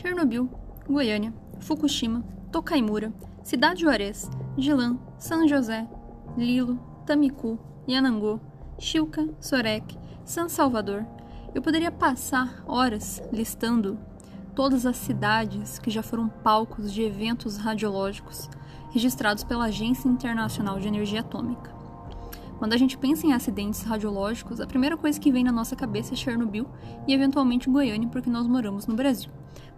Chernobyl, Goiânia, Fukushima, Tokaimura, Cidade Juarez, Jilan, São José, Lilo, Tamicu, Yanangô, Chilca, Sorek, San Salvador. Eu poderia passar horas listando todas as cidades que já foram palcos de eventos radiológicos registrados pela Agência Internacional de Energia Atômica. Quando a gente pensa em acidentes radiológicos, a primeira coisa que vem na nossa cabeça é Chernobyl e eventualmente Goiânia, porque nós moramos no Brasil.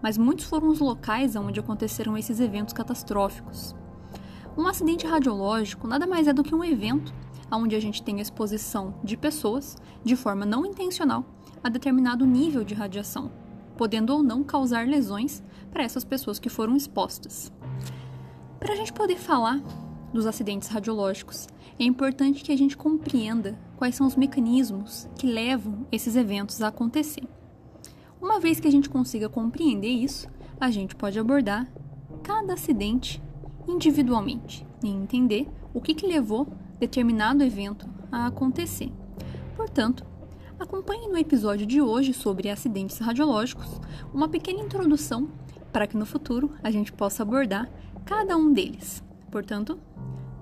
Mas muitos foram os locais onde aconteceram esses eventos catastróficos. Um acidente radiológico nada mais é do que um evento onde a gente tem exposição de pessoas, de forma não intencional, a determinado nível de radiação, podendo ou não causar lesões para essas pessoas que foram expostas. Para a gente poder falar dos acidentes radiológicos, é importante que a gente compreenda quais são os mecanismos que levam esses eventos a acontecer. Uma vez que a gente consiga compreender isso, a gente pode abordar cada acidente individualmente e entender o que, que levou determinado evento a acontecer. Portanto, acompanhe no episódio de hoje sobre acidentes radiológicos uma pequena introdução para que no futuro a gente possa abordar cada um deles. Portanto,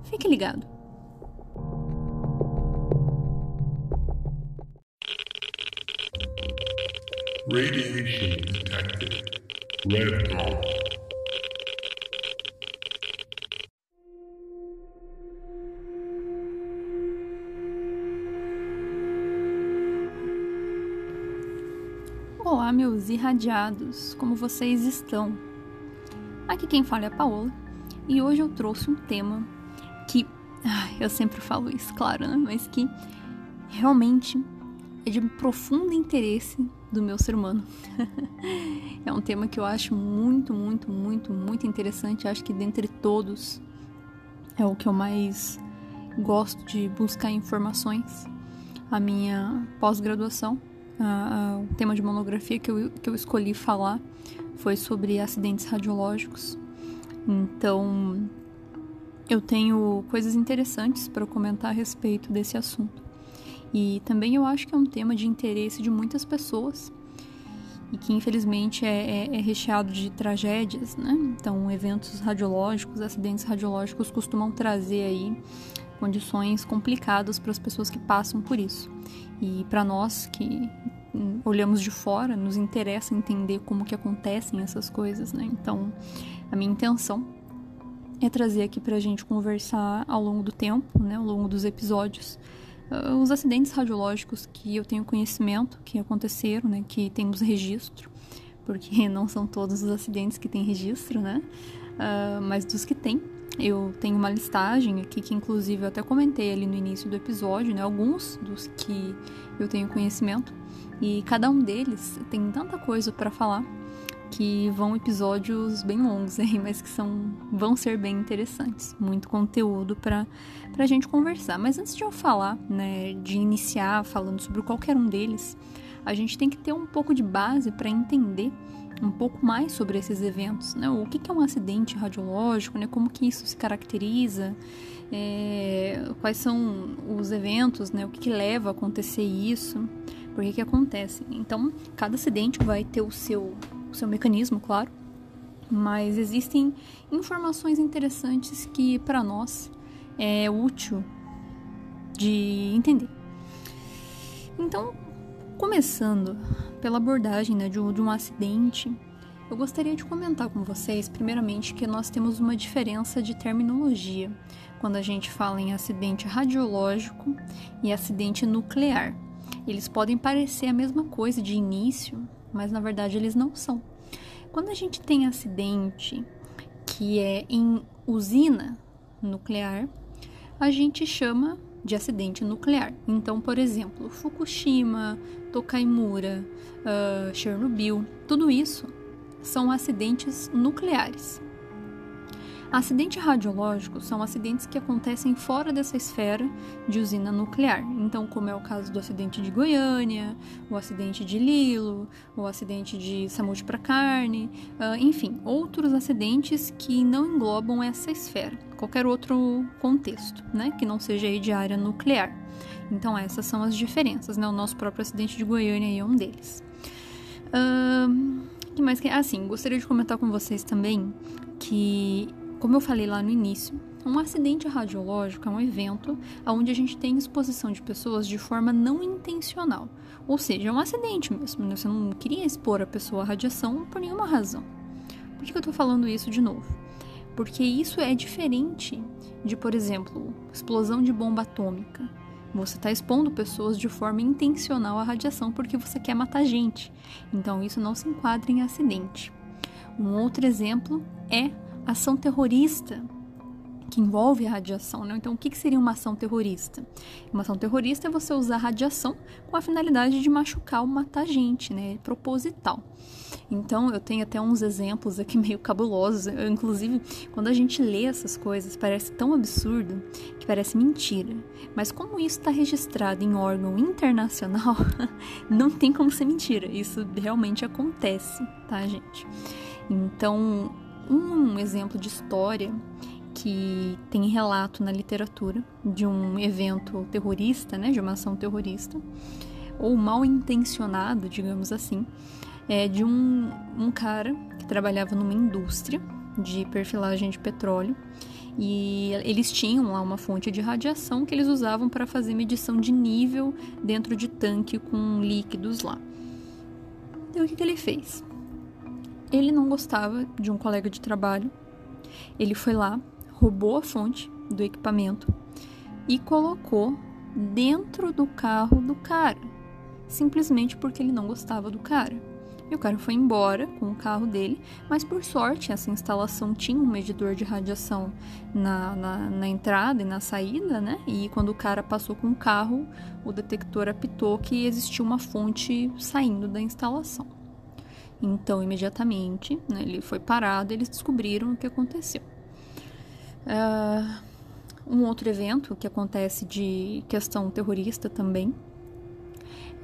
fique ligado! Radiation detected. Red dot. Olá, meus irradiados, como vocês estão? Aqui quem fala é a Paola e hoje eu trouxe um tema que eu sempre falo isso, claro, né? mas que realmente é de profundo interesse do meu ser humano. é um tema que eu acho muito, muito, muito, muito interessante. Acho que dentre todos é o que eu mais gosto de buscar informações. A minha pós-graduação o tema de monografia que eu, que eu escolhi falar foi sobre acidentes radiológicos. Então, eu tenho coisas interessantes para comentar a respeito desse assunto. E também eu acho que é um tema de interesse de muitas pessoas e que infelizmente é, é, é recheado de tragédias, né? Então, eventos radiológicos, acidentes radiológicos costumam trazer aí condições complicadas para as pessoas que passam por isso. E para nós que olhamos de fora, nos interessa entender como que acontecem essas coisas, né? Então, a minha intenção é trazer aqui para a gente conversar ao longo do tempo, né? Ao longo dos episódios, os acidentes radiológicos que eu tenho conhecimento, que aconteceram, né? Que temos registro, porque não são todos os acidentes que têm registro, né? Uh, mas dos que tem, eu tenho uma listagem aqui que inclusive eu até comentei ali no início do episódio, né? Alguns dos que eu tenho conhecimento e cada um deles tem tanta coisa para falar que vão episódios bem longos aí, mas que são vão ser bem interessantes, muito conteúdo para a gente conversar. Mas antes de eu falar, né, de iniciar falando sobre qualquer um deles, a gente tem que ter um pouco de base para entender um pouco mais sobre esses eventos, né? O que é um acidente radiológico, né? Como que isso se caracteriza, é, quais são os eventos, né? O que, que leva a acontecer isso, por que que acontece. Então, cada acidente vai ter o seu, o seu mecanismo, claro, mas existem informações interessantes que para nós é útil de entender. Então, Começando pela abordagem né, de, um, de um acidente, eu gostaria de comentar com vocês, primeiramente, que nós temos uma diferença de terminologia quando a gente fala em acidente radiológico e acidente nuclear. Eles podem parecer a mesma coisa de início, mas na verdade eles não são. Quando a gente tem acidente que é em usina nuclear, a gente chama de acidente nuclear. Então, por exemplo, Fukushima, Tokaimura, uh, Chernobyl, tudo isso são acidentes nucleares. Acidente radiológico são acidentes que acontecem fora dessa esfera de usina nuclear. Então, como é o caso do acidente de Goiânia, o acidente de Lilo, o acidente de Samud para Carne, uh, enfim, outros acidentes que não englobam essa esfera, qualquer outro contexto, né, que não seja de área nuclear. Então, essas são as diferenças, né? O nosso próprio acidente de Goiânia é um deles. Uh, que mais que assim, gostaria de comentar com vocês também que, como eu falei lá no início, um acidente radiológico é um evento onde a gente tem exposição de pessoas de forma não intencional. Ou seja, é um acidente mesmo. Né? Você não queria expor a pessoa à radiação por nenhuma razão. Por que eu estou falando isso de novo? Porque isso é diferente de, por exemplo, explosão de bomba atômica. Você está expondo pessoas de forma intencional à radiação porque você quer matar gente. Então isso não se enquadra em acidente. Um outro exemplo é ação terrorista que envolve a radiação. Né? Então, o que, seria uma ação terrorista? Uma ação terrorista é você usar radiação com a finalidade de machucar ou matar gente, né? Proposital. Então, eu tenho até uns exemplos aqui meio cabulosos. Eu, inclusive, quando a gente lê essas coisas, parece tão absurdo que parece mentira. Mas como isso está registrado em órgão internacional, não tem como ser mentira. Isso realmente acontece, tá, gente? Então, um exemplo de história que tem relato na literatura de um evento terrorista, né, de uma ação terrorista, ou mal intencionado, digamos assim, é de um, um cara que trabalhava numa indústria de perfilagem de petróleo e eles tinham lá uma fonte de radiação que eles usavam para fazer medição de nível dentro de tanque com líquidos lá. Então o que, que ele fez? Ele não gostava de um colega de trabalho. Ele foi lá, roubou a fonte do equipamento e colocou dentro do carro do cara, simplesmente porque ele não gostava do cara. E o cara foi embora com o carro dele, mas por sorte essa instalação tinha um medidor de radiação na, na, na, entrada e na saída, né? E quando o cara passou com o carro, o detector apitou que existia uma fonte saindo da instalação. Então, imediatamente, né, ele foi parado eles descobriram o que aconteceu. Uh, um outro evento que acontece de questão terrorista também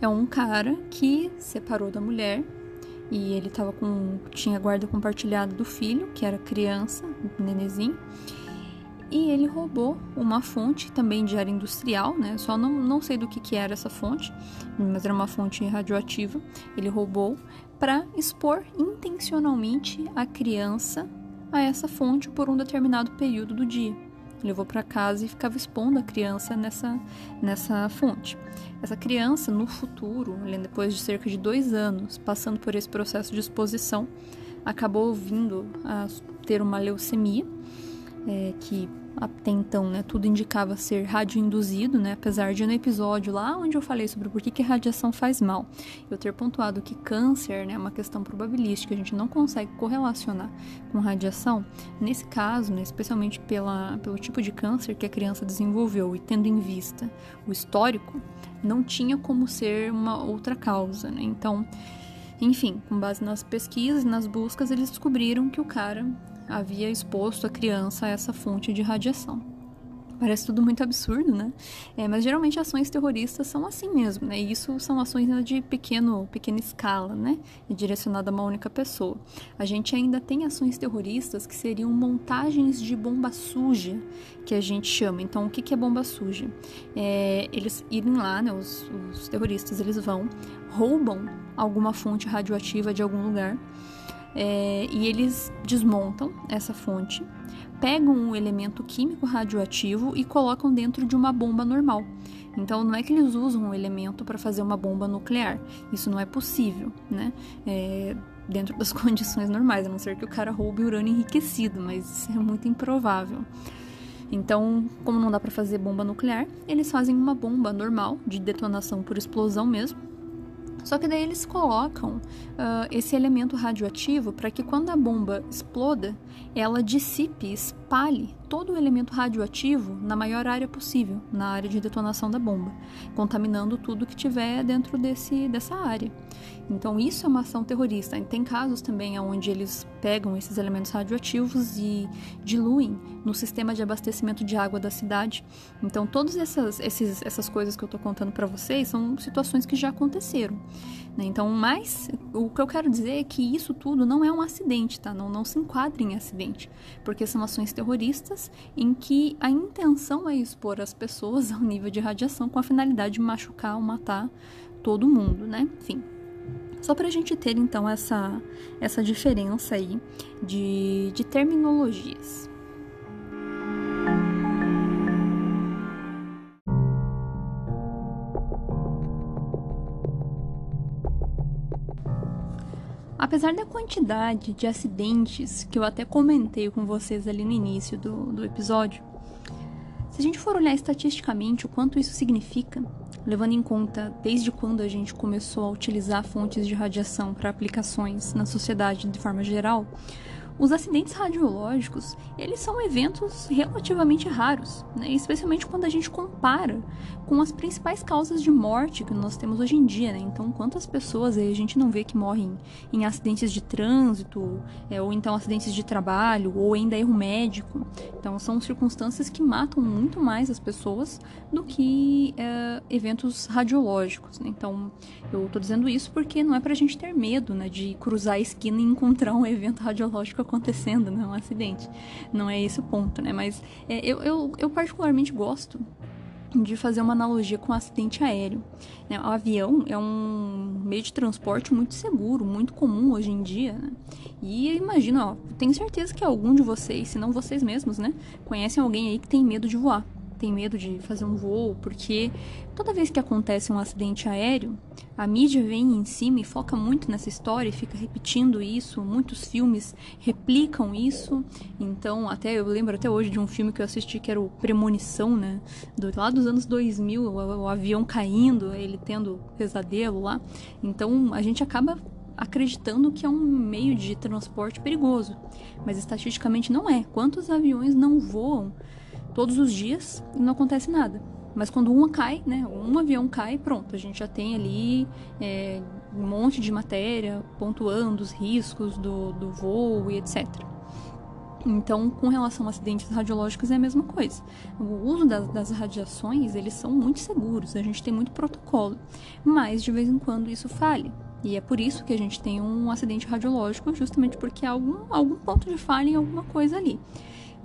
é um cara que separou da mulher e ele tava com tinha guarda compartilhada do filho, que era criança, nenezinho. E ele roubou uma fonte também de área industrial, né? Só não, não sei do que, que era essa fonte, mas era uma fonte radioativa. Ele roubou para expor intencionalmente a criança a essa fonte por um determinado período do dia. Levou para casa e ficava expondo a criança nessa, nessa fonte. Essa criança, no futuro, depois de cerca de dois anos, passando por esse processo de exposição, acabou vindo a ter uma leucemia, é, que até então, né, tudo indicava ser radioinduzido, né, apesar de no episódio lá onde eu falei sobre por que, que radiação faz mal, eu ter pontuado que câncer né, é uma questão probabilística, a gente não consegue correlacionar com radiação. Nesse caso, né, especialmente pela, pelo tipo de câncer que a criança desenvolveu e tendo em vista o histórico, não tinha como ser uma outra causa. Né? Então, enfim, com base nas pesquisas e nas buscas, eles descobriram que o cara havia exposto a criança a essa fonte de radiação. Parece tudo muito absurdo, né? É, mas geralmente ações terroristas são assim mesmo, né? E isso são ações de pequeno, pequena escala, né? E direcionada a uma única pessoa. A gente ainda tem ações terroristas que seriam montagens de bomba suja, que a gente chama. Então, o que é bomba suja? É, eles irem lá, né? Os, os terroristas, eles vão, roubam alguma fonte radioativa de algum lugar é, e eles desmontam essa fonte, pegam um elemento químico radioativo e colocam dentro de uma bomba normal. Então não é que eles usam um elemento para fazer uma bomba nuclear. Isso não é possível, né? É, dentro das condições normais, a não ser que o cara roube urânio enriquecido, mas isso é muito improvável. Então, como não dá para fazer bomba nuclear, eles fazem uma bomba normal de detonação por explosão mesmo, só que daí eles colocam uh, esse elemento radioativo para que quando a bomba exploda, ela dissipe, espalhe todo o elemento radioativo na maior área possível, na área de detonação da bomba, contaminando tudo que tiver dentro desse, dessa área. Então isso é uma ação terrorista. Tem casos também onde eles pegam esses elementos radioativos e diluem no sistema de abastecimento de água da cidade. Então todas essas, esses, essas coisas que eu estou contando para vocês são situações que já aconteceram. Né? Então, mas o que eu quero dizer é que isso tudo não é um acidente, tá? Não, não se enquadra em acidente, porque são ações terroristas em que a intenção é expor as pessoas ao nível de radiação com a finalidade de machucar ou matar todo mundo, né? Enfim, Só para a gente ter então essa, essa diferença aí de, de terminologias. Apesar da quantidade de acidentes que eu até comentei com vocês ali no início do, do episódio, se a gente for olhar estatisticamente o quanto isso significa, levando em conta desde quando a gente começou a utilizar fontes de radiação para aplicações na sociedade de forma geral, os acidentes radiológicos, eles são eventos relativamente raros, né? especialmente quando a gente compara com as principais causas de morte que nós temos hoje em dia. Né? Então, quantas pessoas a gente não vê que morrem em acidentes de trânsito, é, ou então acidentes de trabalho, ou ainda erro médico. Então, são circunstâncias que matam muito mais as pessoas do que é, eventos radiológicos. Né? Então, eu estou dizendo isso porque não é para a gente ter medo né, de cruzar a esquina e encontrar um evento radiológico acontecendo, não é um acidente. Não é esse o ponto, né? Mas é, eu, eu, eu particularmente gosto de fazer uma analogia com um acidente aéreo. Né? O avião é um meio de transporte muito seguro, muito comum hoje em dia. Né? E imagina, ó, tenho certeza que algum de vocês, se não vocês mesmos, né, conhecem alguém aí que tem medo de voar tem medo de fazer um voo, porque toda vez que acontece um acidente aéreo, a mídia vem em cima e foca muito nessa história e fica repetindo isso. Muitos filmes replicam isso. Então, até eu lembro até hoje de um filme que eu assisti que era o Premonição, né? Do, lá dos anos 2000, o, o avião caindo, ele tendo pesadelo lá. Então, a gente acaba acreditando que é um meio de transporte perigoso, mas estatisticamente não é. Quantos aviões não voam todos os dias e não acontece nada. Mas quando uma cai, né, um avião cai, pronto, a gente já tem ali é, um monte de matéria pontuando os riscos do, do voo e etc. Então, com relação a acidentes radiológicos é a mesma coisa. O uso das, das, radiações, eles são muito seguros, a gente tem muito protocolo, mas de vez em quando isso falha. E é por isso que a gente tem um acidente radiológico, justamente porque há algum, algum ponto de falha em alguma coisa ali.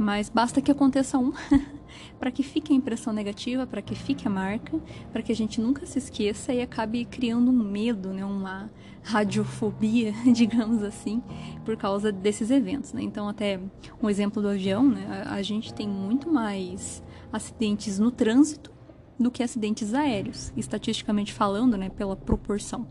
Mas basta que aconteça um para que fique a impressão negativa, para que fique a marca, para que a gente nunca se esqueça e acabe criando um medo, né, uma radiofobia, digamos assim, por causa desses eventos. Né? Então, até um exemplo do avião, né, a, gente tem muito mais acidentes no trânsito do que acidentes aéreos, estatisticamente falando, né, pela proporção.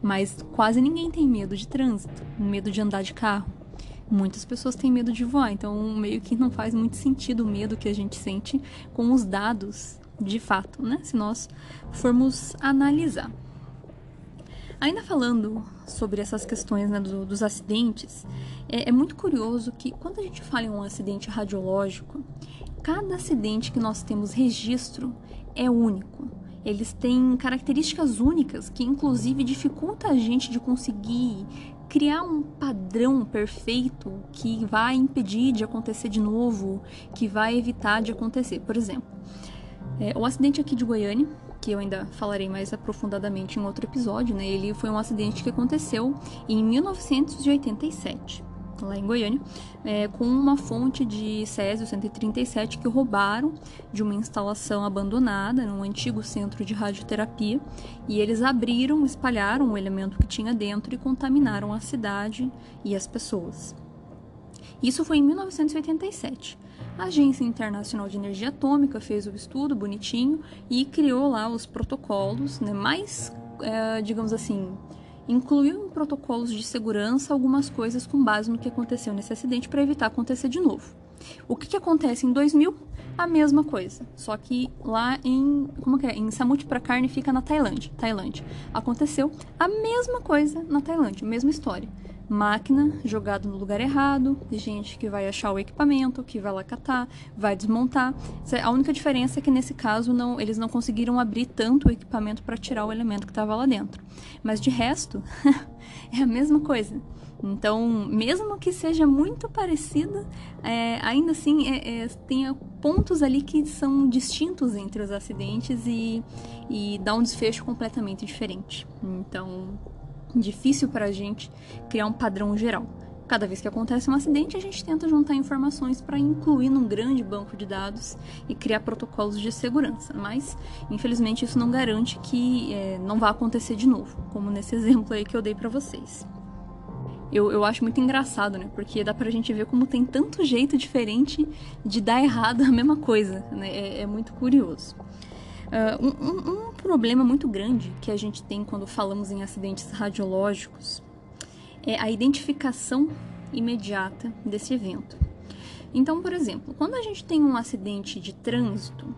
Mas quase ninguém tem medo de trânsito, medo de andar de carro muitas pessoas têm medo de voar, então meio que não faz muito sentido o medo que a gente sente com os dados de fato, né? Se nós formos analisar. Ainda falando sobre essas questões né, do, dos acidentes, é, é muito curioso que quando a gente fala em um acidente radiológico, cada acidente que nós temos registro é único. Eles têm características únicas que, inclusive, dificulta a gente de conseguir criar um padrão perfeito que vai impedir de acontecer de novo, que vai evitar de acontecer. Por exemplo, é, o acidente aqui de Goiânia, que eu ainda falarei mais aprofundadamente em outro episódio, né? Ele foi um acidente que aconteceu em 1987 lá em Goiânia, é, com uma fonte de Césio 137 que roubaram de uma instalação abandonada num antigo centro de radioterapia e eles abriram, espalharam o elemento que tinha dentro e contaminaram a cidade e as pessoas. Isso foi em 1987. A Agência Internacional de Energia Atômica fez o estudo bonitinho e criou lá os protocolos né, mais, é, digamos assim, incluiu em protocolos de segurança algumas coisas com base no que aconteceu nesse acidente para evitar acontecer de novo. O que, que acontece em 2000? A mesma coisa, só que lá em como que é? Em Samut Prakarn fica na Tailândia. Tailândia. Aconteceu a mesma coisa na Tailândia, mesma história máquina jogada no lugar errado, gente que vai achar o equipamento, que vai lá catar, vai desmontar. A única diferença é que nesse caso não, eles não conseguiram abrir tanto o equipamento para tirar o elemento que estava lá dentro. Mas de resto, é a mesma coisa. Então, mesmo que seja muito parecida, é, ainda assim é, é, tem pontos ali que são distintos entre os acidentes e, e dá um desfecho completamente diferente. Então, difícil para a gente criar um padrão geral. Cada vez que acontece um acidente, a gente tenta juntar informações para incluir num grande banco de dados e criar protocolos de segurança. Mas, infelizmente, isso não garante que é, não vá acontecer de novo, como nesse exemplo aí que eu dei para vocês. Eu, eu acho muito engraçado, né? Porque dá pra gente ver como tem tanto jeito diferente de dar errado a mesma coisa, né? É, é muito curioso. Uh, um, um, problema muito grande que a gente tem quando falamos em acidentes radiológicos é a identificação imediata desse evento. Então, por exemplo, quando a gente tem um acidente de trânsito,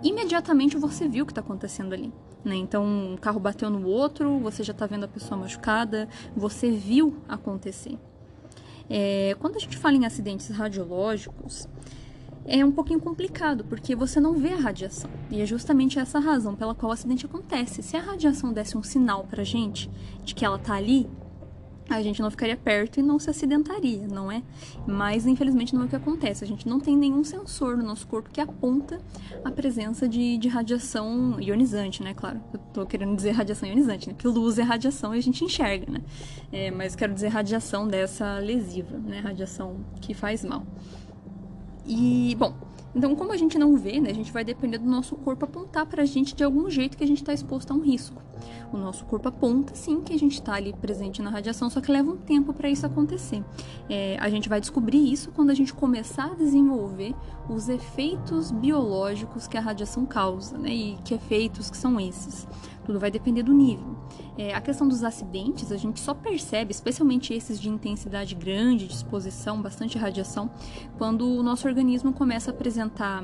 imediatamente você viu o que está acontecendo ali. Né? Então, um carro bateu no outro, você já está vendo a pessoa machucada, você viu acontecer. É, quando a gente fala em acidentes radiológicos, é um pouquinho complicado, porque você não vê a radiação. E é justamente essa a razão pela qual o acidente acontece. Se a radiação desse um sinal pra gente de que ela tá ali, a gente não ficaria perto e não se acidentaria, não é? Mas infelizmente não é o que acontece. A gente não tem nenhum sensor no nosso corpo que aponta a presença de, de radiação ionizante, né? Claro, eu tô querendo dizer radiação ionizante, né? Que luz é radiação e a gente enxerga, né? É, mas quero dizer radiação dessa lesiva, né? Radiação que faz mal. E, bom, então, como a gente não vê, né, a gente vai depender do nosso corpo apontar para a gente de algum jeito que a gente está exposto a um risco. O nosso corpo aponta, sim, que a gente está ali presente na radiação, só que leva um tempo para isso acontecer. É, a gente vai descobrir isso quando a gente começar a desenvolver os efeitos biológicos que a radiação causa, né, e que efeitos que são esses. Tudo vai depender do nível. É, a questão dos acidentes, a gente só percebe, especialmente esses de intensidade grande, de exposição, bastante radiação, quando o nosso organismo começa a apresentar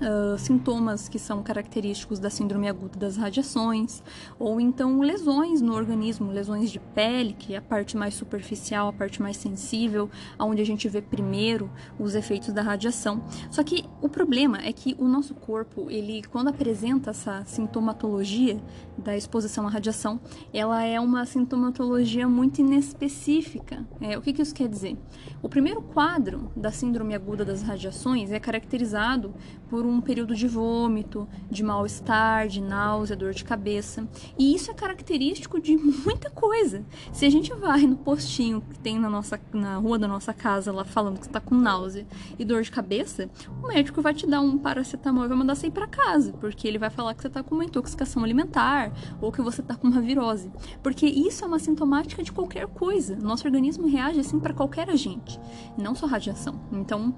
uh, sintomas que são característicos da síndrome aguda das radiações, ou então lesões no organismo, lesões de pele, que é a parte mais superficial, a parte mais sensível, onde a gente vê primeiro os efeitos da radiação. Só que o problema é que o nosso corpo, ele quando apresenta essa sintomatologia da exposição à radiação, ela é uma sintomatologia muito inespecífica. É, o que, que isso quer dizer? O primeiro quadro da síndrome aguda das radiações é caracterizado por um período de vômito, de mal-estar, de náusea, dor de cabeça. E isso é característico de muita coisa. Se a gente vai no postinho que tem na, nossa, na rua da nossa casa lá falando que está com náusea e dor de cabeça, o médico vai te dar um paracetamol e vai mandar você ir para casa, porque ele vai falar que você está com uma intoxicação alimentar ou que você está com uma virose. Porque isso é uma sintomática de qualquer coisa. Nosso organismo reage assim para qualquer agente, não só radiação. Então,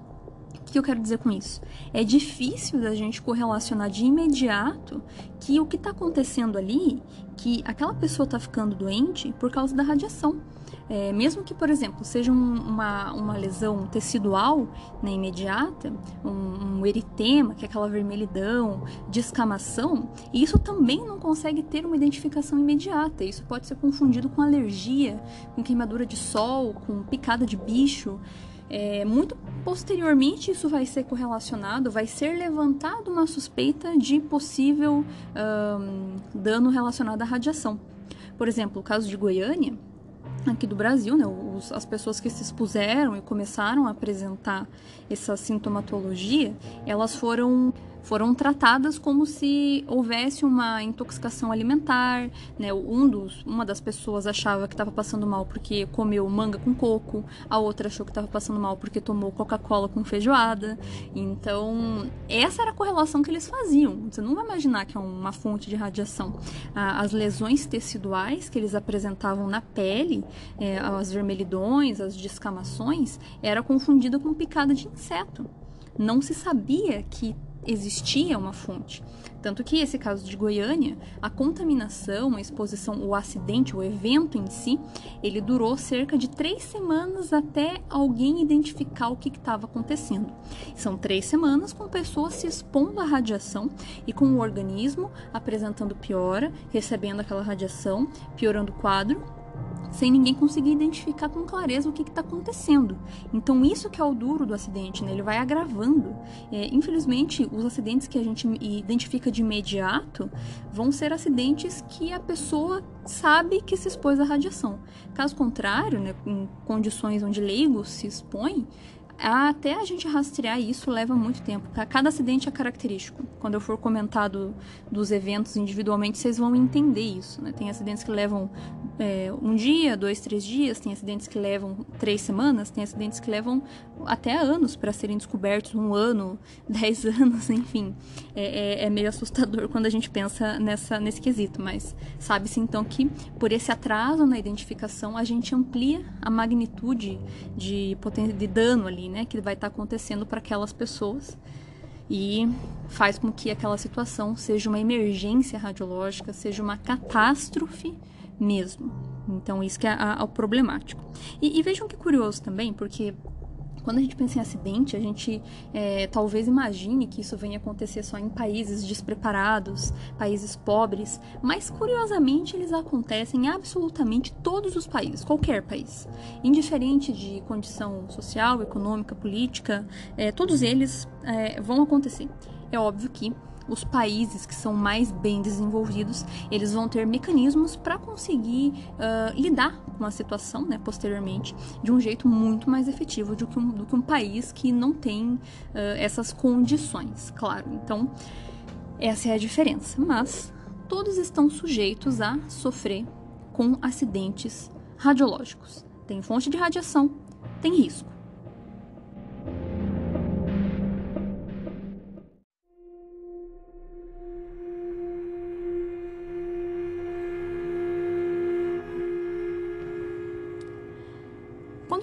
que eu quero dizer com isso? É difícil da gente correlacionar de imediato que o que está acontecendo ali, que aquela pessoa está ficando doente por causa da radiação. É, mesmo que, por exemplo, seja um, uma, uma lesão tecidual né, imediata, um, um, eritema, que é aquela vermelhidão, descamação, isso também não consegue ter uma identificação imediata. Isso pode ser confundido com alergia, com queimadura de sol, com picada de bicho. É, muito posteriormente, isso vai ser correlacionado, vai ser levantado uma suspeita de possível um, dano relacionado à radiação. Por exemplo, o caso de Goiânia, aqui do Brasil, né, os, as pessoas que se expuseram e começaram a apresentar essa sintomatologia, elas foram foram tratadas como se houvesse uma intoxicação alimentar, né? Um dos, uma das pessoas achava que estava passando mal porque comeu manga com coco, a outra achou que estava passando mal porque tomou Coca-Cola com feijoada. Então, essa era a correlação que eles faziam. Você não vai imaginar que é uma fonte de radiação. As lesões teciduais que eles apresentavam na pele, é, as vermelhidões, as descamações, era confundida com picada de inseto. Não se sabia que existia uma fonte. Tanto que esse caso de Goiânia, a contaminação, a exposição, o acidente, o evento em si, ele durou cerca de três semanas até alguém identificar o que estava acontecendo. São três semanas com pessoas se expondo à radiação e com o organismo apresentando piora, recebendo aquela radiação, piorando o quadro sem ninguém conseguir identificar com clareza o que está acontecendo. Então isso que é o duro do acidente, né? Ele vai agravando. É, infelizmente, os acidentes que a gente identifica de imediato vão ser acidentes que a pessoa sabe que se expôs à radiação. Caso contrário, né, em condições onde leigos se expõem, até a gente rastrear isso leva muito tempo. Cada acidente é característico. Quando eu for comentar do, dos eventos individualmente, vocês vão entender isso. Né? Tem acidentes que levam é, um dia, dois, três dias, tem acidentes que levam três semanas, tem acidentes que levam até anos para serem descobertos, um ano, dez anos, enfim. É, é, é, meio assustador quando a gente pensa nessa, nesse quesito, mas sabe-se então que por esse atraso na identificação a gente amplia a magnitude de, de dano ali, né, que vai estar tá acontecendo para aquelas pessoas e faz com que aquela situação seja uma emergência radiológica, seja uma catástrofe mesmo. Então, isso que é o problemático. E, e vejam que curioso também, porque quando a gente pensa em acidente, a gente é, talvez imagine que isso venha acontecer só em países despreparados, países pobres, mas curiosamente eles acontecem em absolutamente todos os países, qualquer país. Indiferente de condição social, econômica, política, é, todos eles é, vão acontecer. É óbvio que os países que são mais bem desenvolvidos, eles vão ter mecanismos para conseguir uh, lidar com a situação, né, posteriormente, de um jeito muito mais efetivo do que um, do que um país que não tem uh, essas condições, claro. Então, essa é a diferença. Mas todos estão sujeitos a sofrer com acidentes radiológicos. Tem fonte de radiação, tem risco.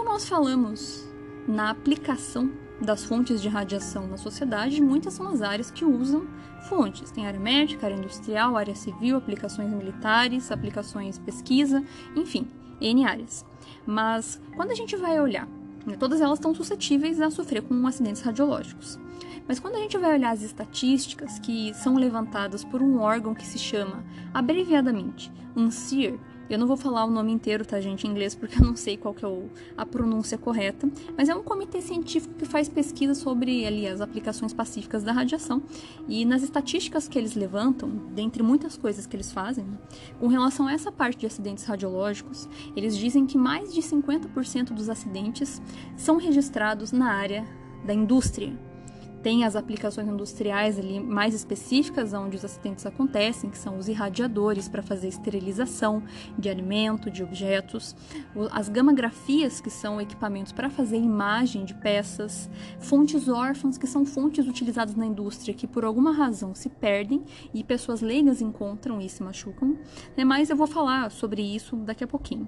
Nós falamos na aplicação das fontes de radiação na sociedade, muitas são as áreas que usam fontes. Tem área médica, área industrial, área civil, aplicações militares, aplicações pesquisa, enfim, N áreas. Mas quando a gente vai olhar, né, todas elas estão suscetíveis a sofrer com acidentes radiológicos. Mas quando a gente vai olhar as estatísticas que são levantadas por um órgão que se chama, abreviadamente, UNCIR, eu não vou falar o nome inteiro, tá, gente, em inglês, porque eu não sei qual que é a pronúncia correta, mas é um comitê científico que faz pesquisa sobre ali as aplicações pacíficas da radiação. E nas estatísticas que eles levantam, dentre muitas coisas que eles fazem, com relação a essa parte de acidentes radiológicos, eles dizem que mais de 50% dos acidentes são registrados na área da indústria, tem as aplicações industriais ali mais específicas onde os acidentes acontecem, que são os irradiadores para fazer esterilização de alimento, de objetos, as gamagrafias, que são equipamentos para fazer imagem de peças, fontes órfãs, que são fontes utilizadas na indústria que por alguma razão se perdem e pessoas leigas encontram e se machucam. Né? Mas eu vou falar sobre isso daqui a pouquinho.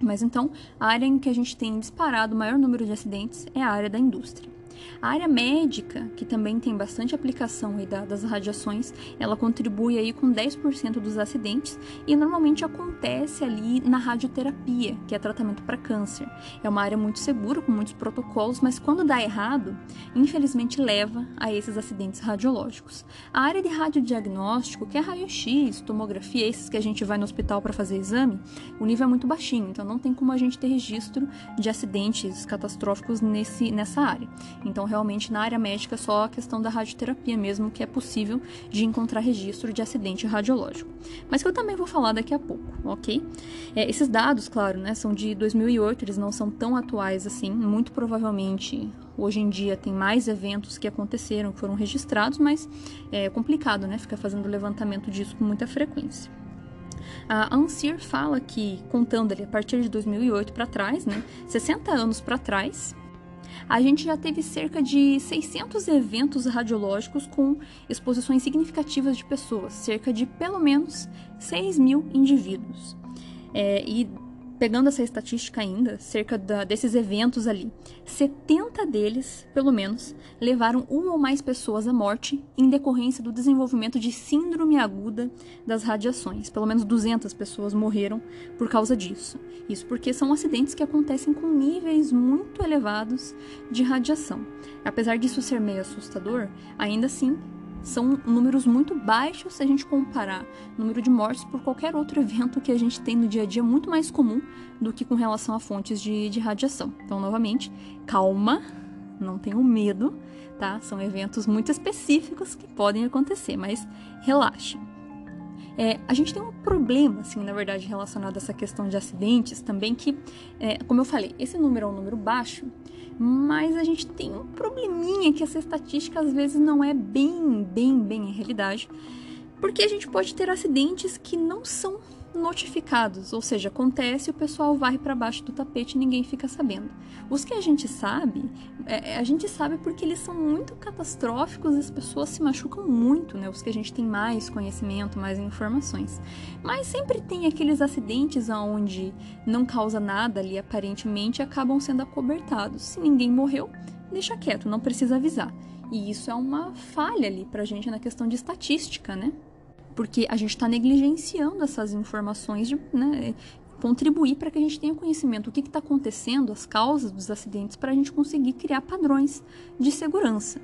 Mas então, a área em que a gente tem disparado o maior número de acidentes é a área da indústria. A área médica, que também tem bastante aplicação aí das radiações, ela contribui aí com 10% dos acidentes e normalmente acontece ali na radioterapia, que é tratamento para câncer. É uma área muito segura, com muitos protocolos, mas quando dá errado, infelizmente leva a esses acidentes radiológicos. A área de radiodiagnóstico, que é raio-x, tomografia, esses que a gente vai no hospital para fazer exame, o nível é muito baixinho, então não tem como a gente ter registro de acidentes catastróficos nesse, nessa área. Então, realmente, na área médica, só a questão da radioterapia mesmo que é possível de encontrar registro de acidente radiológico. Mas que eu também vou falar daqui a pouco, ok? É, esses dados, claro, né, são de 2008, eles não são tão atuais assim. Muito provavelmente, hoje em dia, tem mais eventos que aconteceram, que foram registrados, mas é complicado, né? Ficar fazendo levantamento disso com muita frequência. A Ansir fala que, contando ali a partir de 2008 para trás, né, 60 anos para trás, a gente já teve cerca de 600 eventos radiológicos com exposições significativas de pessoas, cerca de pelo menos 6 mil indivíduos. É, e pegando essa estatística ainda, cerca da, desses eventos ali, 70 deles, pelo menos, levaram uma ou mais pessoas à morte em decorrência do desenvolvimento de síndrome aguda das radiações. Pelo menos 200 pessoas morreram por causa disso. Isso porque são acidentes que acontecem com níveis muito elevados de radiação. Apesar disso ser meio assustador, ainda assim são números muito baixos se a gente comparar o número de mortes por qualquer outro evento que a gente tem no dia a dia, muito mais comum do que com relação a fontes de, de radiação. Então, novamente, calma, não tenham medo, tá? São eventos muito específicos que podem acontecer, mas relaxe. É, a gente tem um problema, assim, na verdade, relacionado a essa questão de acidentes também, que, é, como eu falei, esse número é um número baixo, mas a gente tem um probleminha que essa estatística às vezes não é bem, bem, bem a realidade, Porque a gente pode ter acidentes que não são notificados, ou seja, acontece o pessoal vai para baixo do tapete e ninguém fica sabendo. Os que a gente sabe, é, é, a gente sabe porque eles são muito catastróficos e as pessoas se machucam muito, né? Os que a gente tem mais conhecimento, mais informações. Mas sempre tem aqueles acidentes onde não causa nada ali aparentemente e acabam sendo acobertados. Se ninguém morreu, deixa quieto, não precisa avisar. E isso é uma falha ali pra gente na questão de estatística, né? Porque a gente está negligenciando essas informações de né, contribuir para que a gente tenha conhecimento do que está acontecendo, as causas dos acidentes, para a gente conseguir criar padrões de segurança.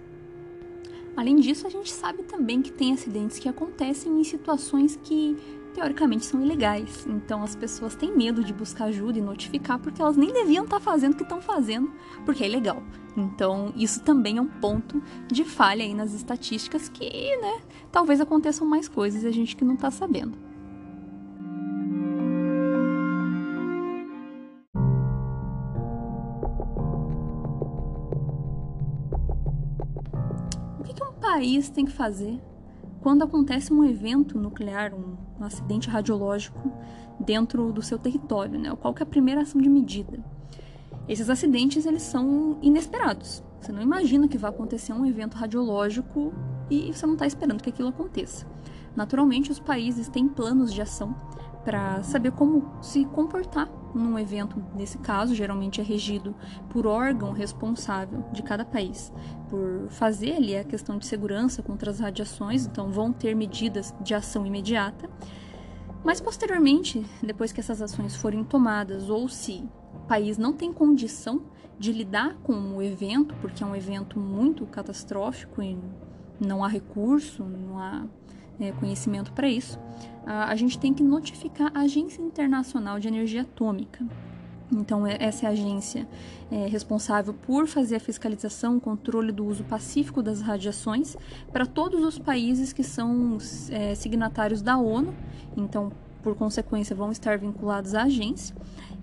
Além disso, a gente sabe também que tem acidentes que acontecem em situações que teoricamente são ilegais. Então as pessoas têm medo de buscar ajuda e notificar porque elas nem deviam estar tá fazendo o que estão fazendo, porque é ilegal. Então isso também é um ponto de falha aí nas estatísticas que, né, talvez aconteçam mais coisas e a gente que não está sabendo. O que, que um país tem que fazer quando acontece um evento nuclear, um, um acidente radiológico dentro do seu território, né? Qual que é a primeira ação de medida? Esses acidentes eles são inesperados. Você não imagina que vai acontecer um evento radiológico e você não está esperando que aquilo aconteça. Naturalmente, os países têm planos de ação para saber como se comportar num evento, nesse caso, geralmente é regido por órgão responsável de cada país, por fazer ali a questão de segurança contra as radiações, então vão ter medidas de ação imediata. Mas posteriormente, depois que essas ações forem tomadas, ou se o país não tem condição de lidar com o evento, porque é um evento muito catastrófico e não há recurso, não há é, conhecimento para isso, a, a gente tem que notificar a Agência Internacional de Energia Atômica. Então, é, essa é a agência é, responsável por fazer a fiscalização, controle do uso pacífico das radiações para todos os países que são é, signatários da ONU. Então, por consequência, vão estar vinculados à agência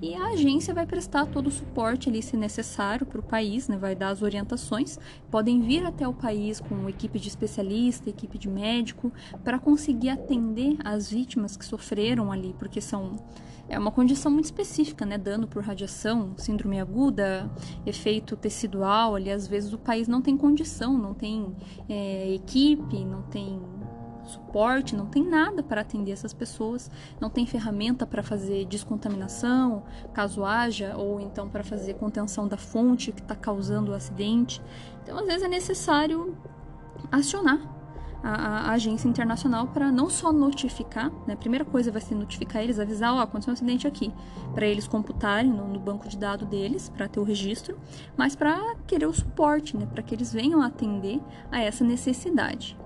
e a agência vai prestar todo o suporte ali, se necessário, para o país, né? vai dar as orientações. Podem vir até o país com equipe de especialista, equipe de médico, para conseguir atender as vítimas que sofreram ali, porque são é uma condição muito específica, né? Dano por radiação, síndrome aguda, efeito tecidual. Ali, às vezes o país não tem condição, não tem é, equipe, não tem suporte, não tem nada para atender essas pessoas, não tem ferramenta para fazer descontaminação, caso haja, ou então para fazer contenção da fonte que está causando o acidente. Então, às vezes é necessário acionar a, a, agência internacional para não só notificar, né? A primeira coisa vai ser notificar eles, avisar, ó, oh, aconteceu um acidente aqui, para eles computarem no, no, banco de dados deles, para ter o registro, mas para querer o suporte, né? Para que eles venham atender a essa necessidade.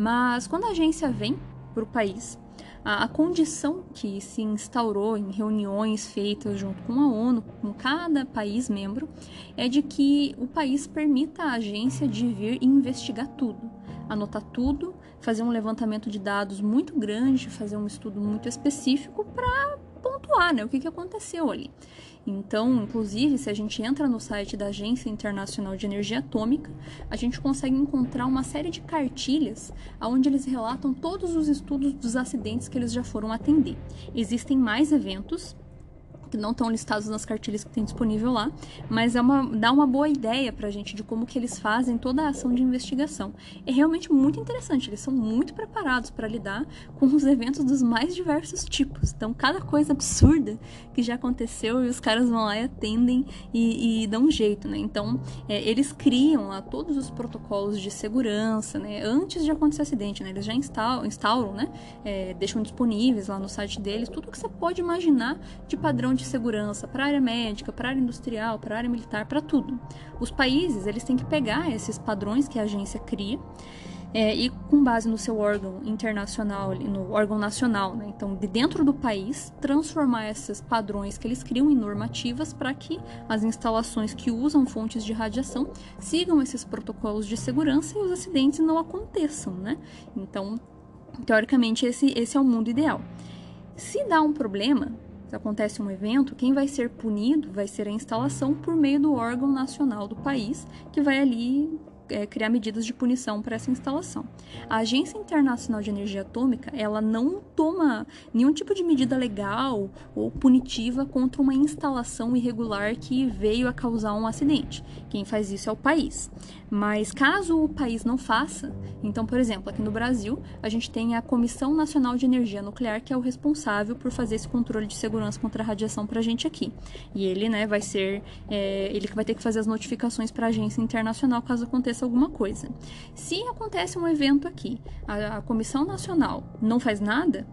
Mas quando a agência vem para o país, a, a, condição que se instaurou em reuniões feitas junto com a ONU, com cada país membro, é de que o país permita à agência de vir investigar tudo, anotar tudo, fazer um levantamento de dados muito grande, fazer um estudo muito específico para pontuar né, o que, que aconteceu ali. Então, inclusive, se a gente entra no site da Agência Internacional de Energia Atômica, a gente consegue encontrar uma série de cartilhas onde eles relatam todos os estudos dos acidentes que eles já foram atender. Existem mais eventos que não estão listados nas cartilhas que tem disponível lá, mas é uma, dá uma boa ideia pra gente de como que eles fazem toda a ação de investigação. É realmente muito interessante, eles são muito preparados para lidar com os eventos dos mais diversos tipos. Então, cada coisa absurda que já aconteceu e os caras vão lá e atendem e, e dão um jeito, né? Então, é, eles criam lá todos os protocolos de segurança, né? Antes de acontecer acidente, né? Eles já instauram, instauram né? É, deixam disponíveis lá no site deles tudo que você pode imaginar de padrão de segurança para área médica, para área industrial, para área militar, para tudo. Os países eles têm que pegar esses padrões que a agência cria é, e com base no seu órgão internacional, no órgão nacional, né? então de dentro do país, transformar esses padrões que eles criam em normativas para que as instalações que usam fontes de radiação sigam esses protocolos de segurança e os acidentes não aconteçam, né? Então, teoricamente esse, esse é o mundo ideal. Se dá um problema, se acontece um evento, quem vai ser punido vai ser a instalação por meio do órgão nacional do país, que vai ali é, criar medidas de punição para essa instalação. A Agência Internacional de Energia Atômica, ela não toma nenhum tipo de medida legal ou punitiva contra uma instalação irregular que veio a causar um acidente. Quem faz isso é o país. Mas caso o país não faça, então, por exemplo, aqui no Brasil, a gente tem a Comissão Nacional de Energia Nuclear, que é o responsável por fazer esse controle de segurança contra a radiação para a gente aqui. E ele, né, vai ser, é, ele que vai ter que fazer as notificações para a agência internacional caso aconteça alguma coisa. Se acontece um evento aqui, a, a Comissão Nacional não faz nada,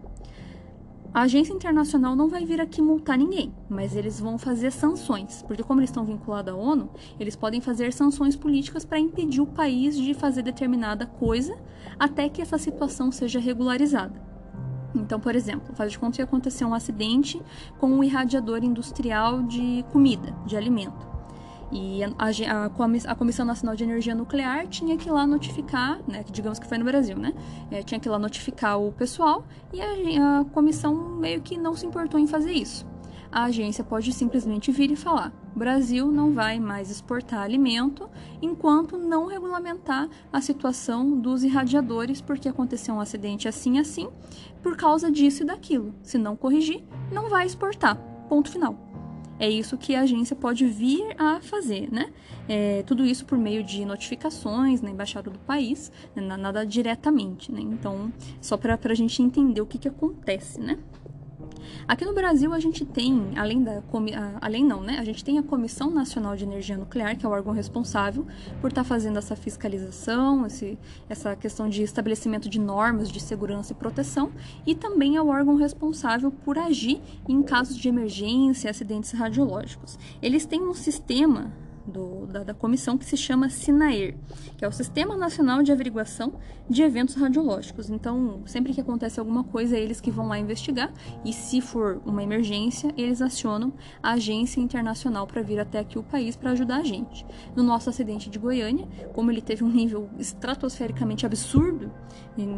a agência internacional não vai vir aqui multar ninguém, mas eles vão fazer sanções, porque como eles estão vinculados à ONU, eles podem fazer sanções políticas para impedir o país de fazer determinada coisa até que essa situação seja regularizada. Então, por exemplo, faz de conta que aconteceu um acidente com um irradiador industrial de comida, de alimento. E a, a, a, Comissão Nacional de Energia Nuclear tinha que ir lá notificar, né, digamos que foi no Brasil, né? É, tinha que ir lá notificar o pessoal e a, a comissão meio que não se importou em fazer isso. A agência pode simplesmente vir e falar: Brasil não vai mais exportar alimento enquanto não regulamentar a situação dos irradiadores, porque aconteceu um acidente assim assim, por causa disso e daquilo. Se não corrigir, não vai exportar. Ponto final. É isso que a agência pode vir a fazer, né? É, tudo isso por meio de notificações na embaixada do país, né? nada diretamente, né? Então, só para a gente entender o que, que acontece, né? Aqui no Brasil a gente tem, além da além não, né? A gente tem a Comissão Nacional de Energia Nuclear, que é o órgão responsável por estar tá fazendo essa fiscalização, esse, essa questão de estabelecimento de normas de segurança e proteção, e também é o órgão responsável por agir em casos de emergência acidentes radiológicos. Eles têm um sistema do, da, da, comissão que se chama SINAER, que é o Sistema Nacional de Averiguação de Eventos Radiológicos. Então, sempre que acontece alguma coisa, é eles que vão lá investigar e, se for uma emergência, eles acionam a agência internacional para vir até aqui o país para ajudar a gente. No nosso acidente de Goiânia, como ele teve um nível estratosfericamente absurdo,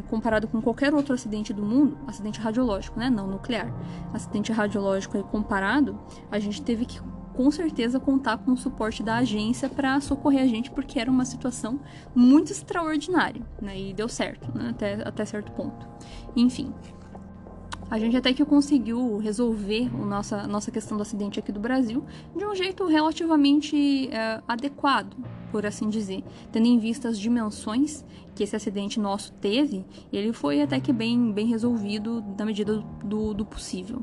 comparado com qualquer outro acidente do mundo, acidente radiológico, né? Não nuclear, acidente radiológico aí comparado, a gente teve que com certeza contar com o suporte da agência para socorrer a gente, porque era uma situação muito extraordinária, né? E deu certo, né? até, até certo ponto. Enfim. A gente até que conseguiu resolver a nossa, nossa questão do acidente aqui do Brasil de um jeito relativamente é, adequado, por assim dizer. Tendo em vista as dimensões que esse acidente nosso teve, ele foi até que bem, bem resolvido na medida do, do possível.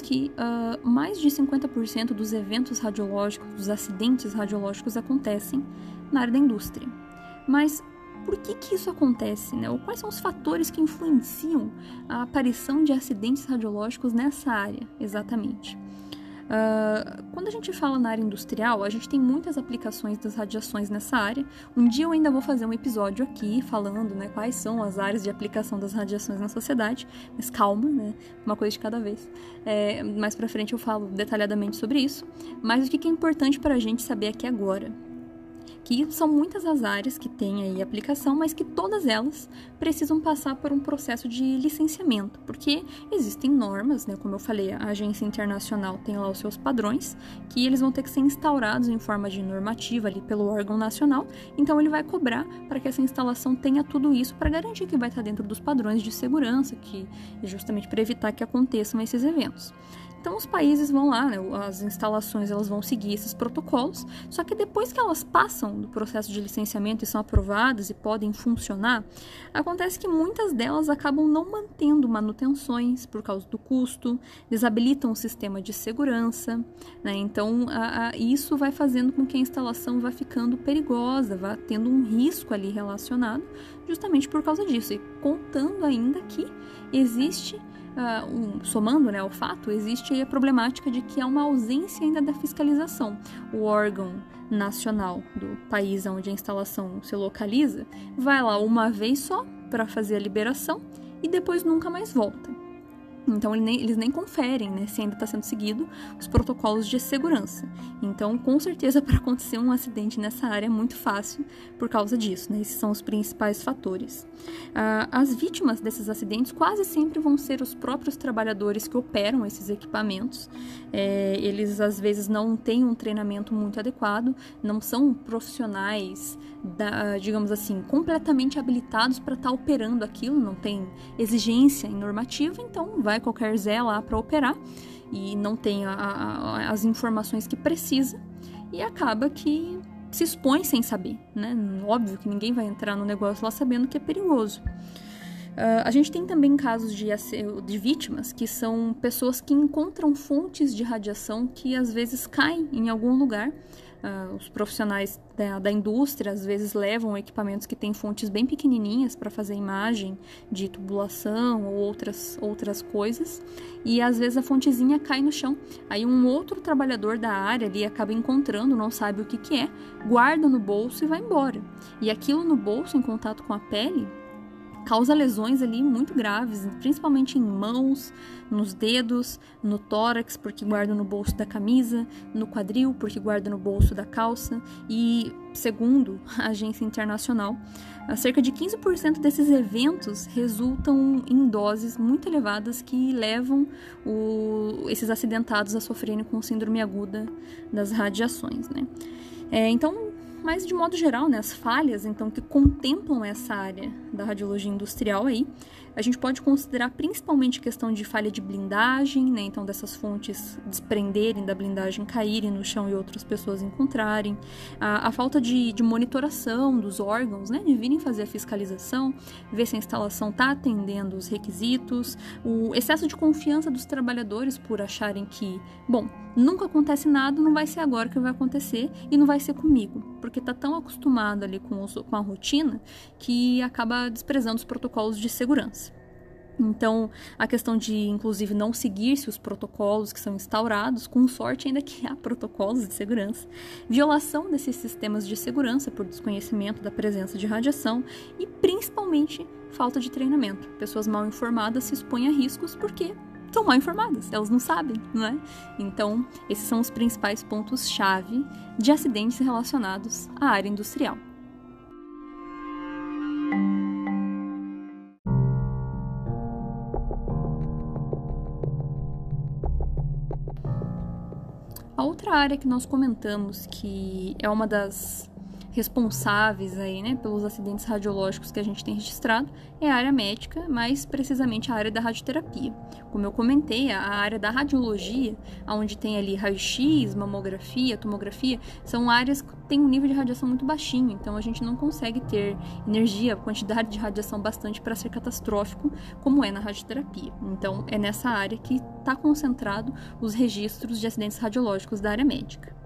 Que uh, mais de 50% dos eventos radiológicos, dos acidentes radiológicos acontecem na área da indústria. Mas por que, que isso acontece? Né? Ou quais são os fatores que influenciam a aparição de acidentes radiológicos nessa área, exatamente? Uh, quando a gente fala na área industrial, a gente tem muitas aplicações das radiações nessa área. Um dia eu ainda vou fazer um episódio aqui falando né, quais são as áreas de aplicação das radiações na sociedade, mas calma, né? Uma coisa de cada vez. É, mais pra frente eu falo detalhadamente sobre isso. Mas o que é importante para a gente saber aqui agora? Que são muitas as áreas que têm aí aplicação, mas que todas elas precisam passar por um processo de licenciamento, porque existem normas, né, como eu falei, a agência internacional tem lá os seus padrões, que eles vão ter que ser instaurados em forma de normativa ali pelo órgão nacional, então ele vai cobrar para que essa instalação tenha tudo isso para garantir que vai estar dentro dos padrões de segurança, que justamente para evitar que aconteçam esses eventos. Então os países vão lá, né, as instalações elas vão seguir esses protocolos, só que depois que elas passam do processo de licenciamento e são aprovadas e podem funcionar, acontece que muitas delas acabam não mantendo manutenções por causa do custo, desabilitam o sistema de segurança, né? Então a, a, isso vai fazendo com que a instalação vá ficando perigosa, vá tendo um risco ali relacionado, justamente por causa disso. E contando ainda que existe uh, um, somando né, ao fato, existe a problemática de que há uma ausência ainda da fiscalização. O órgão nacional do país onde a instalação se localiza vai lá uma vez só para fazer a liberação e depois nunca mais volta. Então ele nem, eles nem conferem né, se ainda está sendo seguido os protocolos de segurança. Então, com certeza, para acontecer um acidente nessa área é muito fácil por causa disso. Né? Esses são os principais fatores. Ah, as vítimas desses acidentes quase sempre vão ser os próprios trabalhadores que operam esses equipamentos. É, eles às vezes não têm um treinamento muito adequado, não são profissionais, da, digamos assim, completamente habilitados para estar tá operando aquilo, não tem exigência em normativa, então vai qualquer Zé lá para operar e não tem a, a, as informações que precisa e acaba que se expõe sem saber, né? Óbvio que ninguém vai entrar no negócio lá sabendo que é perigoso. Uh, a gente tem também casos de, de vítimas que são pessoas que encontram fontes de radiação que às vezes caem em algum lugar Uh, os profissionais da, da, indústria às vezes levam equipamentos que têm fontes bem pequenininhas para fazer imagem de tubulação ou outras, outras coisas, e às vezes a fontezinha cai no chão. Aí um outro trabalhador da área ali acaba encontrando, não sabe o que, que é, guarda no bolso e vai embora. E aquilo no bolso, em contato com a pele, causa lesões ali muito graves, principalmente em mãos, nos dedos, no tórax, porque guarda no bolso da camisa, no quadril, porque guarda no bolso da calça, e segundo a agência internacional, cerca de 15% desses eventos resultam em doses muito elevadas que levam o, esses acidentados a sofrerem com síndrome aguda das radiações. Né? É, então, mas de modo geral, né, as falhas então que contemplam essa área da radiologia industrial aí, a gente pode considerar principalmente questão de falha de blindagem, né, então dessas fontes desprenderem da blindagem, caírem no chão e outras pessoas encontrarem, a, a falta de, de, monitoração dos órgãos, né, de virem fazer a fiscalização, ver se a instalação está atendendo os requisitos, o excesso de confiança dos trabalhadores por acharem que, bom, nunca acontece nada, não vai ser agora que vai acontecer e não vai ser comigo, porque está tão acostumado ali com, os, com a rotina que acaba desprezando os protocolos de segurança. Então, a questão de, inclusive, não seguir-se os protocolos que são instaurados, com sorte ainda que há protocolos de segurança, violação desses sistemas de segurança por desconhecimento da presença de radiação e, principalmente, falta de treinamento. Pessoas mal informadas se expõem a riscos porque estão mal informadas, elas não sabem, não é? Então, esses são os principais pontos-chave de acidentes relacionados à área industrial. Área que nós comentamos que é uma das responsáveis aí, né, pelos acidentes radiológicos que a gente tem registrado é a área médica, mais precisamente a área da radioterapia. Como eu comentei, a área da radiologia, onde tem ali raio-x, mamografia, tomografia, são áreas que têm um nível de radiação muito baixinho, então a gente não consegue ter energia, quantidade de radiação bastante para ser catastrófico, como é na radioterapia. Então é nessa área que está concentrado os registros de acidentes radiológicos da área médica.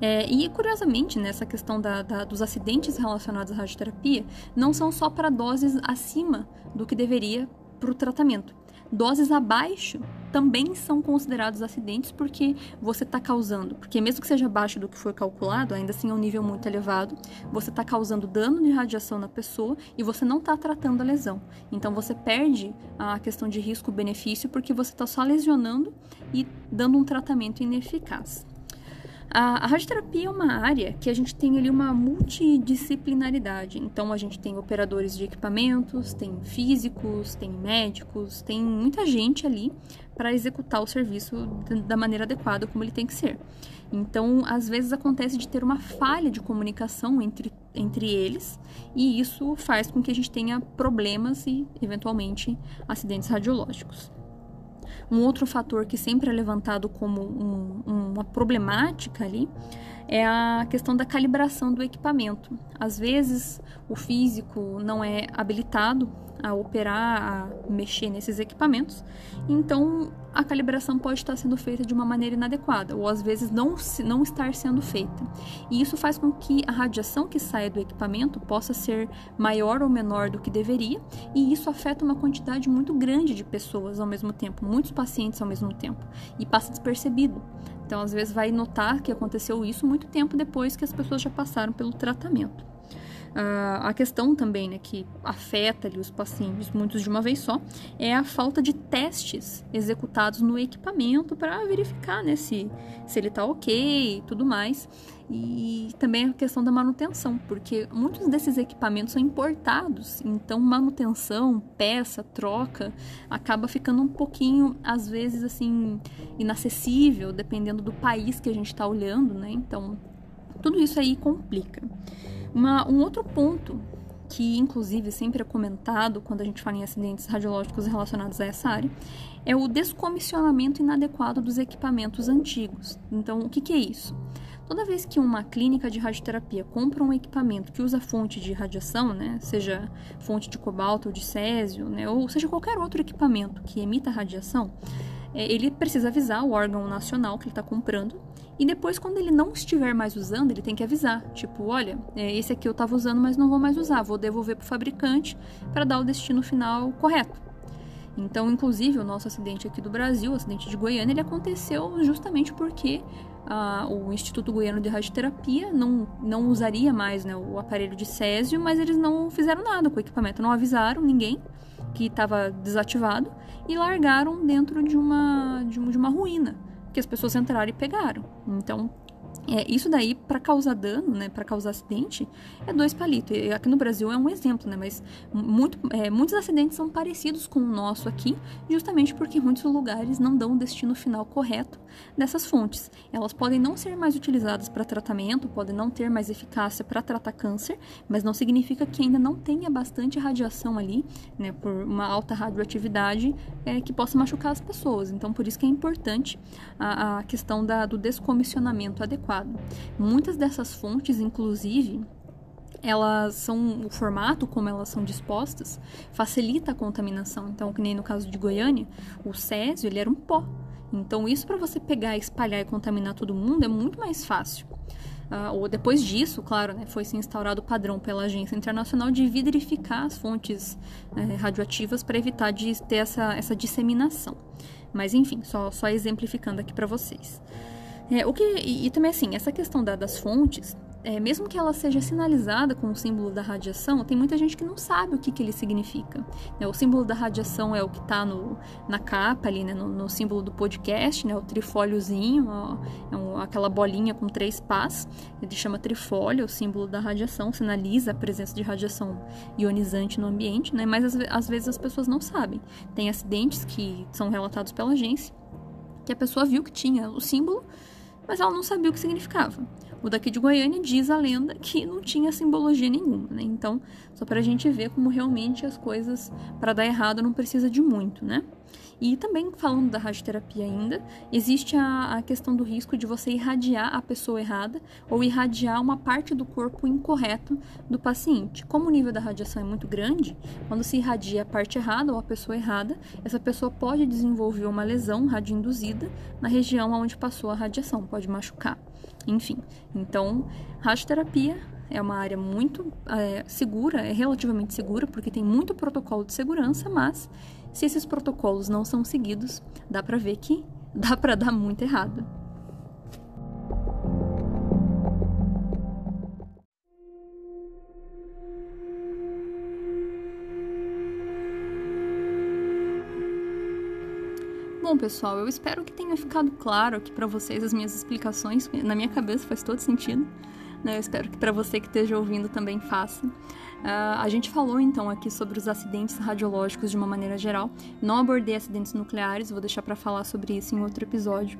É, e curiosamente, nessa questão da, da, dos acidentes relacionados à radioterapia, não são só para doses acima do que deveria para o tratamento. Doses abaixo também são considerados acidentes porque você está causando, porque mesmo que seja abaixo do que foi calculado, ainda assim é um nível muito elevado, você está causando dano de radiação na pessoa e você não está tratando a lesão. Então você perde a questão de risco-benefício porque você está só lesionando e dando um tratamento ineficaz. A, a radioterapia é uma área que a gente tem ali uma multidisciplinaridade. Então a gente tem operadores de equipamentos, tem físicos, tem médicos, tem muita gente ali para executar o serviço da maneira adequada como ele tem que ser. Então, às vezes acontece de ter uma falha de comunicação entre, entre eles, e isso faz com que a gente tenha problemas e, eventualmente, acidentes radiológicos. Um outro fator que sempre é levantado como um, uma problemática ali é a questão da calibração do equipamento. Às vezes o físico não é habilitado a operar, a mexer nesses equipamentos, então a calibração pode estar sendo feita de uma maneira inadequada, ou às vezes não, não estar sendo feita. E isso faz com que a radiação que saia do equipamento possa ser maior ou menor do que deveria, e isso afeta uma quantidade muito grande de pessoas ao mesmo tempo, muitos pacientes ao mesmo tempo, e passa despercebido. Então, às vezes, vai notar que aconteceu isso muito tempo depois que as pessoas já passaram pelo tratamento. Uh, a questão também, né, que afeta ali os pacientes, muitos de uma vez só, é a falta de testes executados no equipamento para verificar, né, se, se ele está ok e tudo mais. E também a questão da manutenção, porque muitos desses equipamentos são importados, então manutenção, peça, troca, acaba ficando um pouquinho, às vezes, assim, inacessível, dependendo do país que a gente está olhando, né? Então, tudo isso aí complica. Uma, um outro ponto que inclusive sempre é comentado quando a gente fala em acidentes radiológicos relacionados a essa área, é o descomissionamento inadequado dos equipamentos antigos. Então, o que, que é isso? Toda vez que uma clínica de radioterapia compra um equipamento que usa fonte de radiação, né, seja fonte de cobalto ou de césio, né, ou seja qualquer outro equipamento que emita radiação, é, ele precisa avisar o órgão nacional que ele está comprando e depois, quando ele não estiver mais usando, ele tem que avisar. Tipo, olha, é, esse aqui eu estava usando, mas não vou mais usar. Vou devolver para o fabricante para dar o destino final correto. Então, inclusive, o nosso acidente aqui do Brasil, o acidente de Goiânia, ele aconteceu justamente porque o Instituto Goiano de Radioterapia não, não usaria mais né, o aparelho de césio, mas eles não fizeram nada com o equipamento, não avisaram ninguém que estava desativado e largaram dentro de uma, de uma ruína que as pessoas entraram e pegaram. Então, é, isso daí, para causar dano, né, para causar acidente, é dois palitos. Aqui no Brasil é um exemplo, né, mas muito, é, muitos acidentes são parecidos com o nosso aqui, justamente porque muitos lugares não dão o destino final correto dessas fontes. Elas podem não ser mais utilizadas para tratamento, podem não ter mais eficácia para tratar câncer, mas não significa que ainda não tenha bastante radiação ali, né, por uma alta radioatividade é, que possa machucar as pessoas. Então, por isso que é importante a, a questão da, do descomissionamento adequado adequado. Muitas dessas fontes, inclusive, elas são o formato como elas são dispostas facilita a contaminação. Então, que nem no caso de Goiânia, o césio ele era um pó. Então, isso para você pegar, espalhar e contaminar todo mundo é muito mais fácil. Uh, ou depois disso, claro, né, foi se instaurado o padrão pela Agência Internacional de vidrificar as fontes eh, radioativas para evitar de ter essa, essa disseminação. Mas enfim, só, só exemplificando aqui para vocês. É, o que, e, e, também assim, essa questão da, das fontes, é, mesmo que ela seja sinalizada com o símbolo da radiação, tem muita gente que não sabe o que, que ele significa. Né? O símbolo da radiação é o que está na capa ali, né? no, no, símbolo do podcast, né? o trifóliozinho, ó, é um, aquela bolinha com três pás, ele chama trifólio, o símbolo da radiação, sinaliza a presença de radiação ionizante no ambiente, né? mas às, às vezes as pessoas não sabem. Tem acidentes que são relatados pela agência, que a pessoa viu que tinha o símbolo, mas ela não sabia o que significava. O daqui de Goiânia diz a lenda que não tinha simbologia nenhuma, né? Então, só para a gente ver como realmente as coisas, para dar errado, não precisa de muito, né? E também falando da radioterapia ainda, existe a, a, questão do risco de você irradiar a pessoa errada ou irradiar uma parte do corpo incorreto do paciente. Como o nível da radiação é muito grande, quando se irradia a parte errada ou a pessoa errada, essa pessoa pode desenvolver uma lesão radioinduzida na região onde passou a radiação, pode machucar. Enfim, então, radioterapia é uma área muito é, segura, é relativamente segura, porque tem muito protocolo de segurança, mas se esses protocolos não são seguidos, dá para ver que dá para dar muito errado. Bom, pessoal, eu espero que tenha ficado claro aqui para vocês as minhas explicações. Na minha cabeça faz todo sentido. Né? Eu espero que para você que esteja ouvindo também faça. Uh, a gente falou então aqui sobre os acidentes radiológicos de uma maneira geral. Não abordei acidentes nucleares, vou deixar para falar sobre isso em outro episódio.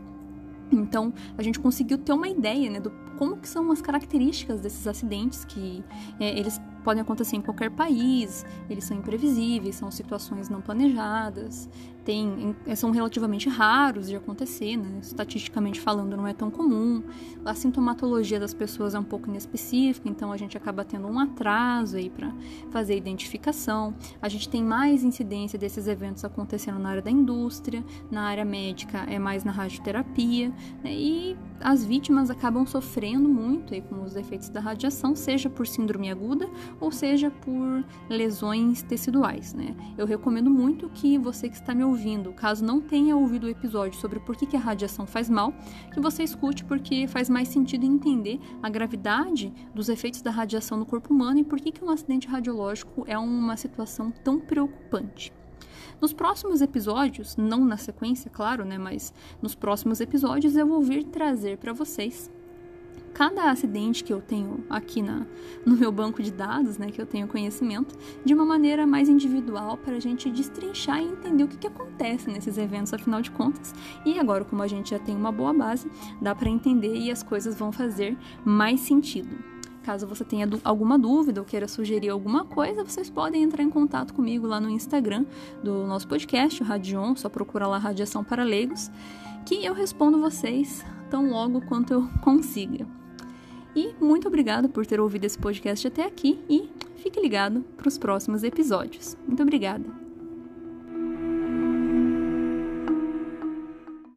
Então, a gente conseguiu ter uma ideia né, do como que são as características desses acidentes, que é, eles podem acontecer em qualquer país, eles são imprevisíveis, são situações não planejadas, tem, são relativamente raros de acontecer, né? estatisticamente falando não é tão comum, a sintomatologia das pessoas é um pouco inespecífica, então a gente acaba tendo um atraso aí para fazer a identificação, a gente tem mais incidência desses eventos acontecendo na área da indústria, na área médica é mais na radioterapia, né? e as vítimas acabam sofrendo muito aí com os efeitos da radiação, seja por síndrome aguda ou seja por lesões teciduais, né? Eu recomendo muito que você que está me ouvindo ouvindo, caso não tenha ouvido o episódio sobre por que, que a radiação faz mal, que você escute porque faz mais sentido entender a gravidade dos efeitos da radiação no corpo humano e por que, que um acidente radiológico é uma situação tão preocupante. Nos próximos episódios, não na sequência, claro, né, mas nos próximos episódios eu vou vir trazer para vocês cada acidente que eu tenho aqui na, no meu banco de dados, né, que eu tenho conhecimento, de uma maneira mais individual para a gente destrinchar e entender o que, que acontece nesses eventos, afinal de contas. E agora, como a gente já tem uma boa base, dá para entender e as coisas vão fazer mais sentido. Caso você tenha alguma dúvida ou queira sugerir alguma coisa, vocês podem entrar em contato comigo lá no Instagram do nosso podcast, o Radion, só procura lá Radiação para Leigos, que eu respondo vocês tão logo quanto eu consiga. E muito obrigada por ter ouvido esse podcast até aqui e fique ligado para os próximos episódios. Muito obrigada!